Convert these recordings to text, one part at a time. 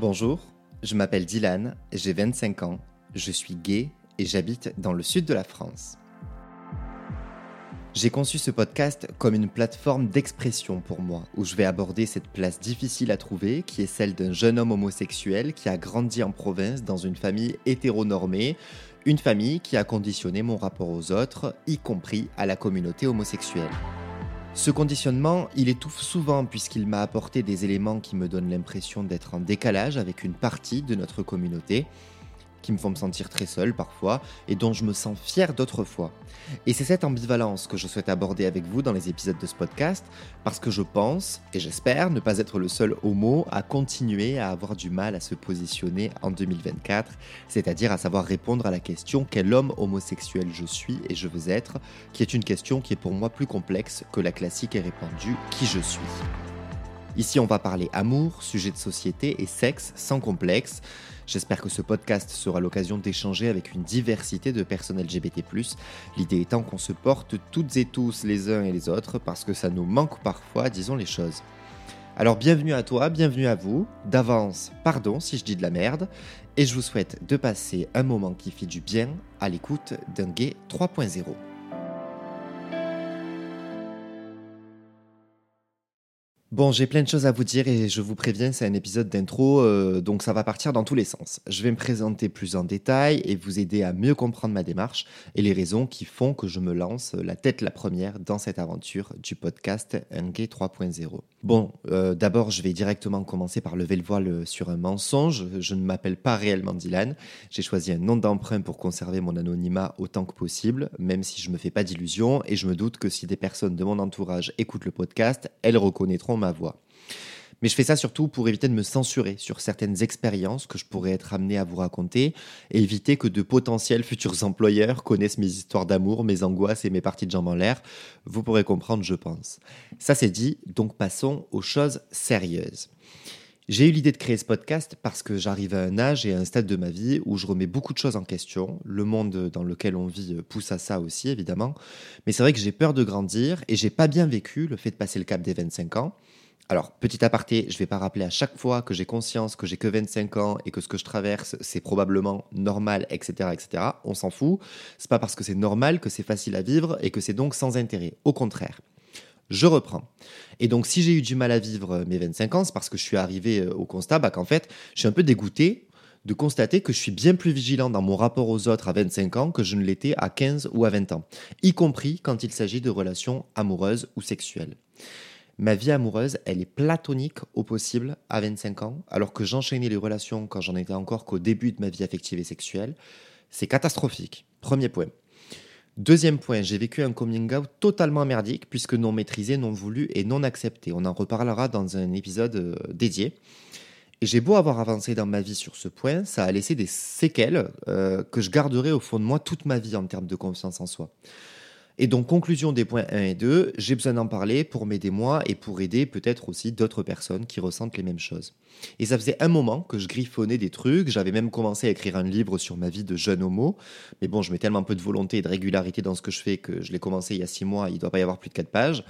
Bonjour, je m'appelle Dylan, j'ai 25 ans, je suis gay et j'habite dans le sud de la France. J'ai conçu ce podcast comme une plateforme d'expression pour moi, où je vais aborder cette place difficile à trouver, qui est celle d'un jeune homme homosexuel qui a grandi en province dans une famille hétéronormée, une famille qui a conditionné mon rapport aux autres, y compris à la communauté homosexuelle. Ce conditionnement, il étouffe souvent puisqu'il m'a apporté des éléments qui me donnent l'impression d'être en décalage avec une partie de notre communauté, qui me font me sentir très seul parfois et dont je me sens fier d'autres fois. Et c'est cette ambivalence que je souhaite aborder avec vous dans les épisodes de ce podcast parce que je pense et j'espère ne pas être le seul homo à continuer à avoir du mal à se positionner en 2024, c'est-à-dire à savoir répondre à la question quel homme homosexuel je suis et je veux être, qui est une question qui est pour moi plus complexe que la classique et répandue qui je suis? Ici, on va parler amour, sujet de société et sexe sans complexe. J'espère que ce podcast sera l'occasion d'échanger avec une diversité de personnes LGBT. L'idée étant qu'on se porte toutes et tous les uns et les autres parce que ça nous manque parfois, disons les choses. Alors bienvenue à toi, bienvenue à vous. D'avance, pardon si je dis de la merde. Et je vous souhaite de passer un moment qui fait du bien à l'écoute d'un gay 3.0. Bon, j'ai plein de choses à vous dire et je vous préviens, c'est un épisode d'intro, euh, donc ça va partir dans tous les sens. Je vais me présenter plus en détail et vous aider à mieux comprendre ma démarche et les raisons qui font que je me lance la tête la première dans cette aventure du podcast Gay 3.0. Bon, euh, d'abord, je vais directement commencer par lever le voile sur un mensonge. Je ne m'appelle pas réellement Dylan. J'ai choisi un nom d'emprunt pour conserver mon anonymat autant que possible, même si je me fais pas d'illusions et je me doute que si des personnes de mon entourage écoutent le podcast, elles reconnaîtront ma voix. Mais je fais ça surtout pour éviter de me censurer sur certaines expériences que je pourrais être amené à vous raconter éviter que de potentiels futurs employeurs connaissent mes histoires d'amour, mes angoisses et mes parties de jambes en l'air. Vous pourrez comprendre, je pense. Ça c'est dit, donc passons aux choses sérieuses. J'ai eu l'idée de créer ce podcast parce que j'arrive à un âge et à un stade de ma vie où je remets beaucoup de choses en question. Le monde dans lequel on vit pousse à ça aussi, évidemment. Mais c'est vrai que j'ai peur de grandir et j'ai pas bien vécu le fait de passer le cap des 25 ans. Alors, petit aparté, je vais pas rappeler à chaque fois que j'ai conscience que j'ai que 25 ans et que ce que je traverse, c'est probablement normal, etc., etc. On s'en fout. C'est pas parce que c'est normal que c'est facile à vivre et que c'est donc sans intérêt. Au contraire. Je reprends. Et donc, si j'ai eu du mal à vivre mes 25 ans, c'est parce que je suis arrivé euh, au constat bah, qu'en fait, je suis un peu dégoûté de constater que je suis bien plus vigilant dans mon rapport aux autres à 25 ans que je ne l'étais à 15 ou à 20 ans, y compris quand il s'agit de relations amoureuses ou sexuelles. Ma vie amoureuse, elle est platonique au possible à 25 ans, alors que j'enchaînais les relations quand j'en étais encore qu'au début de ma vie affective et sexuelle. C'est catastrophique. Premier point. Deuxième point, j'ai vécu un coming out totalement merdique, puisque non maîtrisé, non voulu et non accepté. On en reparlera dans un épisode euh, dédié. Et j'ai beau avoir avancé dans ma vie sur ce point, ça a laissé des séquelles euh, que je garderai au fond de moi toute ma vie en termes de confiance en soi. Et donc, conclusion des points 1 et 2, j'ai besoin d'en parler pour m'aider moi et pour aider peut-être aussi d'autres personnes qui ressentent les mêmes choses. Et ça faisait un moment que je griffonnais des trucs, j'avais même commencé à écrire un livre sur ma vie de jeune homo, mais bon, je mets tellement peu de volonté et de régularité dans ce que je fais que je l'ai commencé il y a 6 mois, il ne doit pas y avoir plus de 4 pages.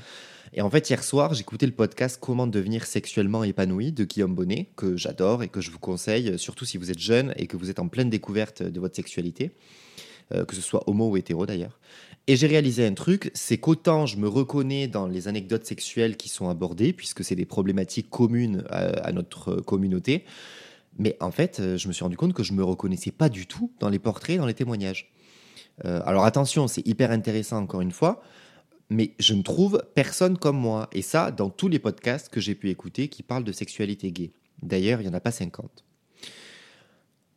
Et en fait, hier soir, j'écoutais le podcast Comment devenir sexuellement épanoui de Guillaume Bonnet, que j'adore et que je vous conseille, surtout si vous êtes jeune et que vous êtes en pleine découverte de votre sexualité, euh, que ce soit homo ou hétéro d'ailleurs. Et j'ai réalisé un truc, c'est qu'autant je me reconnais dans les anecdotes sexuelles qui sont abordées, puisque c'est des problématiques communes à, notre communauté, mais en fait, euh, je me suis rendu compte que je ne me reconnaissais pas du tout dans les portraits, dans les témoignages. Euh, alors attention, c'est hyper intéressant encore une fois, mais je ne trouve personne comme moi. Et ça, dans tous les podcasts que j'ai pu écouter qui parlent de sexualité gay. D'ailleurs, il n'y en a pas 50.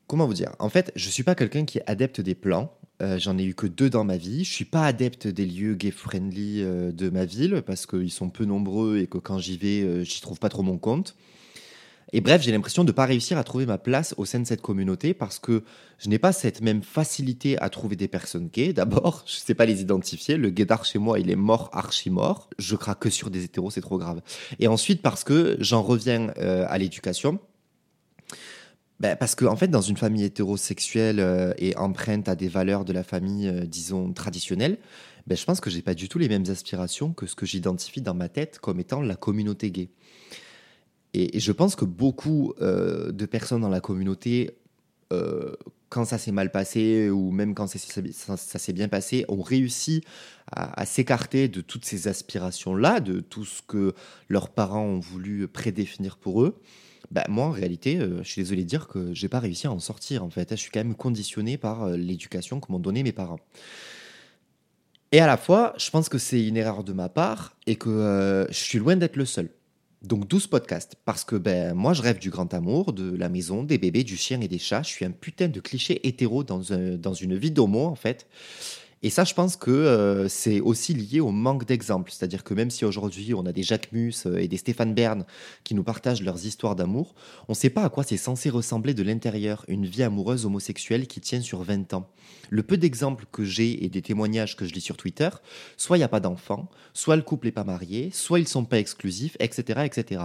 Comment vous dire? En fait, je ne suis pas quelqu'un qui est adepte des plans. Euh, j'en ai eu que deux dans ma vie. Je suis pas adepte des lieux gay-friendly euh, de ma ville parce qu'ils sont peu nombreux et que quand j'y vais, euh, j'y trouve pas trop mon compte. Et bref, j'ai l'impression de ne pas réussir à trouver ma place au sein de cette communauté parce que je n'ai pas cette même facilité à trouver des personnes gays. D'abord, je ne sais pas les identifier. Le gaydar chez moi, il est mort, archi mort. Je craque que sur des hétéros, c'est trop grave. Et ensuite, parce que j'en reviens à l'éducation. Ben, parce qu'en en fait, dans une famille hétérosexuelle euh, et empreinte à des valeurs de la famille, euh, disons, traditionnelle, ben, je pense que j'ai pas du tout les mêmes aspirations que ce que j'identifie dans ma tête comme étant la communauté gay. Et, je pense que beaucoup euh, de personnes dans la communauté, quand ça s'est mal passé ou même quand ça, s'est bien passé, ont réussi à, s'écarter de toutes ces aspirations-là, de tout ce que leurs parents ont voulu prédéfinir pour eux. Bah, moi, en réalité, euh, je suis désolé de dire que j'ai pas réussi à en sortir. En fait, je suis quand même conditionné par l'éducation que m'ont donné mes parents. Et à la fois, je pense que c'est une erreur de ma part et que je suis loin d'être le seul. Donc 12 podcasts, parce que ben, moi je rêve du grand amour, de la maison, des bébés, du chien et des chats. Je suis un putain de cliché hétéro dans, dans une vie d'homo en fait. Et ça, je pense que euh, c'est aussi lié au manque d'exemples. C'est-à-dire que même si aujourd'hui on a des Jacques Mus euh, et des Stéphane Bern qui nous partagent leurs histoires d'amour, on ne sait pas à quoi c'est censé ressembler de l'intérieur, une vie amoureuse homosexuelle qui tient sur 20 ans. Le peu d'exemples que j'ai et des témoignages que je lis sur Twitter, soit il n'y a pas d'enfants, soit le couple n'est pas marié, soit ils ne sont pas exclusifs, etc., etc.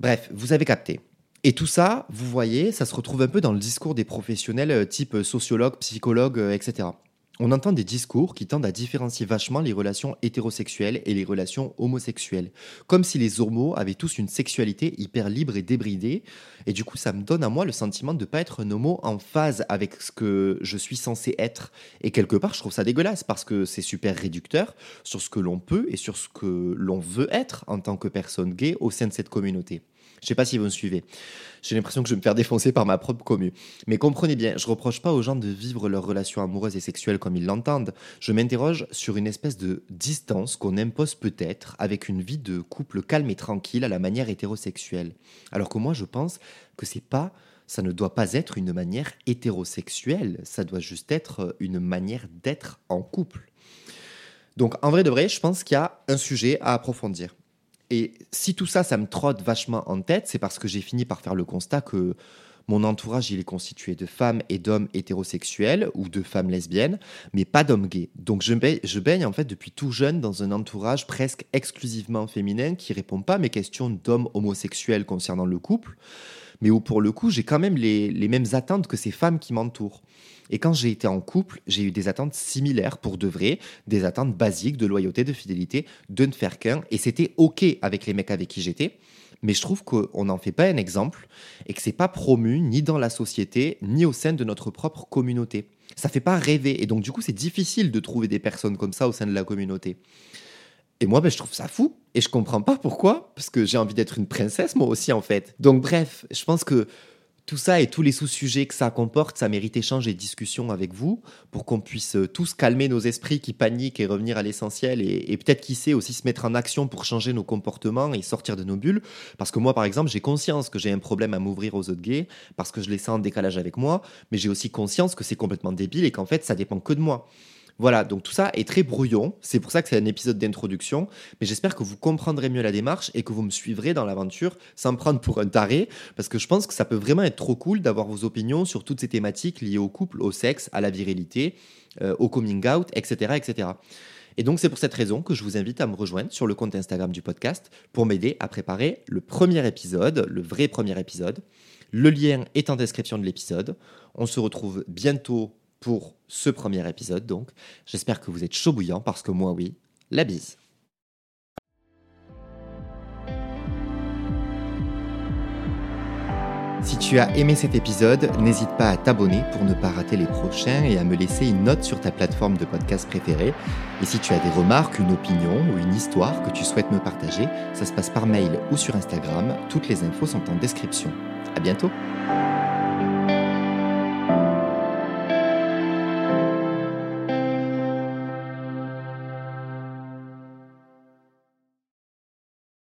Bref, vous avez capté. Et tout ça, vous voyez, ça se retrouve un peu dans le discours des professionnels euh, type sociologue, psychologue, etc on entend des discours qui tendent à différencier vachement les relations hétérosexuelles et les relations homosexuelles, comme si les homos avaient tous une sexualité hyper libre et débridée, et du coup ça me donne à moi le sentiment de ne pas être un homo en phase avec ce que je suis censé être, et quelque part je trouve ça dégueulasse parce que c'est super réducteur sur ce que l'on peut et sur ce que l'on veut être en tant que personne gay au sein de cette communauté. Je sais pas si vous me suivez. J'ai l'impression que je vais me faire défoncer par ma propre commu. Mais comprenez bien, je reproche pas aux gens de vivre leurs relations amoureuses et sexuelles comme ils l'entendent. Je m'interroge sur une espèce de distance qu'on impose peut-être avec une vie de couple calme et tranquille à la manière hétérosexuelle. Alors que moi, je pense que c'est pas ça ne doit pas être une manière hétérosexuelle, ça doit juste être une manière d'être en couple. Donc en vrai de vrai, je pense qu'il y a un sujet à approfondir. Et si tout ça, ça me trotte vachement en tête, c'est parce que j'ai fini par faire le constat que mon entourage, il est constitué de femmes et d'hommes hétérosexuels ou de femmes lesbiennes, mais pas d'hommes gays. Donc je baigne, en fait depuis tout jeune dans un entourage presque exclusivement féminin qui répond pas à mes questions d'hommes homosexuels concernant le couple, mais où pour le coup, j'ai quand même les, les mêmes attentes que ces femmes qui m'entourent. Et quand j'ai été en couple, j'ai eu des attentes similaires pour de vrai, des attentes basiques de loyauté, de fidélité, de ne faire qu'un. Et c'était OK avec les mecs avec qui j'étais. Mais je trouve qu'on n'en fait pas un exemple et que c'est pas promu ni dans la société, ni au sein de notre propre communauté. Ça fait pas rêver. Et donc, du coup, c'est difficile de trouver des personnes comme ça au sein de la communauté. Et moi, ben, je trouve ça fou. Et je comprends pas pourquoi. Parce que j'ai envie d'être une princesse, moi aussi, en fait. Donc, bref, je pense que tout ça et tous les sous-sujets que ça comporte, ça mérite échange et discussion avec vous pour qu'on puisse euh, tous calmer nos esprits qui paniquent et revenir à l'essentiel et, peut-être qui sait aussi se mettre en action pour changer nos comportements et sortir de nos bulles. Parce que moi, par exemple, j'ai conscience que j'ai un problème à m'ouvrir aux autres gays parce que je les sens en décalage avec moi, mais j'ai aussi conscience que c'est complètement débile et qu'en fait, ça dépend que de moi. Voilà, donc tout ça est très brouillon. C'est pour ça que c'est un épisode d'introduction. Mais j'espère que vous comprendrez mieux la démarche et que vous me suivrez dans l'aventure sans me prendre pour un taré. Parce que je pense que ça peut vraiment être trop cool d'avoir vos opinions sur toutes ces thématiques liées au couple, au sexe, à la virilité, euh, au coming out, etc. etc. Et donc c'est pour cette raison que je vous invite à me rejoindre sur le compte Instagram du podcast pour m'aider à préparer le premier épisode, le vrai premier épisode. Le lien est en description de l'épisode. On se retrouve bientôt pour ce premier épisode donc. J'espère que vous êtes chaud bouillant parce que moi oui, la bise. Si tu as aimé cet épisode, n'hésite pas à t'abonner pour ne pas rater les prochains et à me laisser une note sur ta plateforme de podcast préférée. Et si tu as des remarques, une opinion ou une histoire que tu souhaites me partager, ça se passe par mail ou sur Instagram. Toutes les infos sont en description. À bientôt!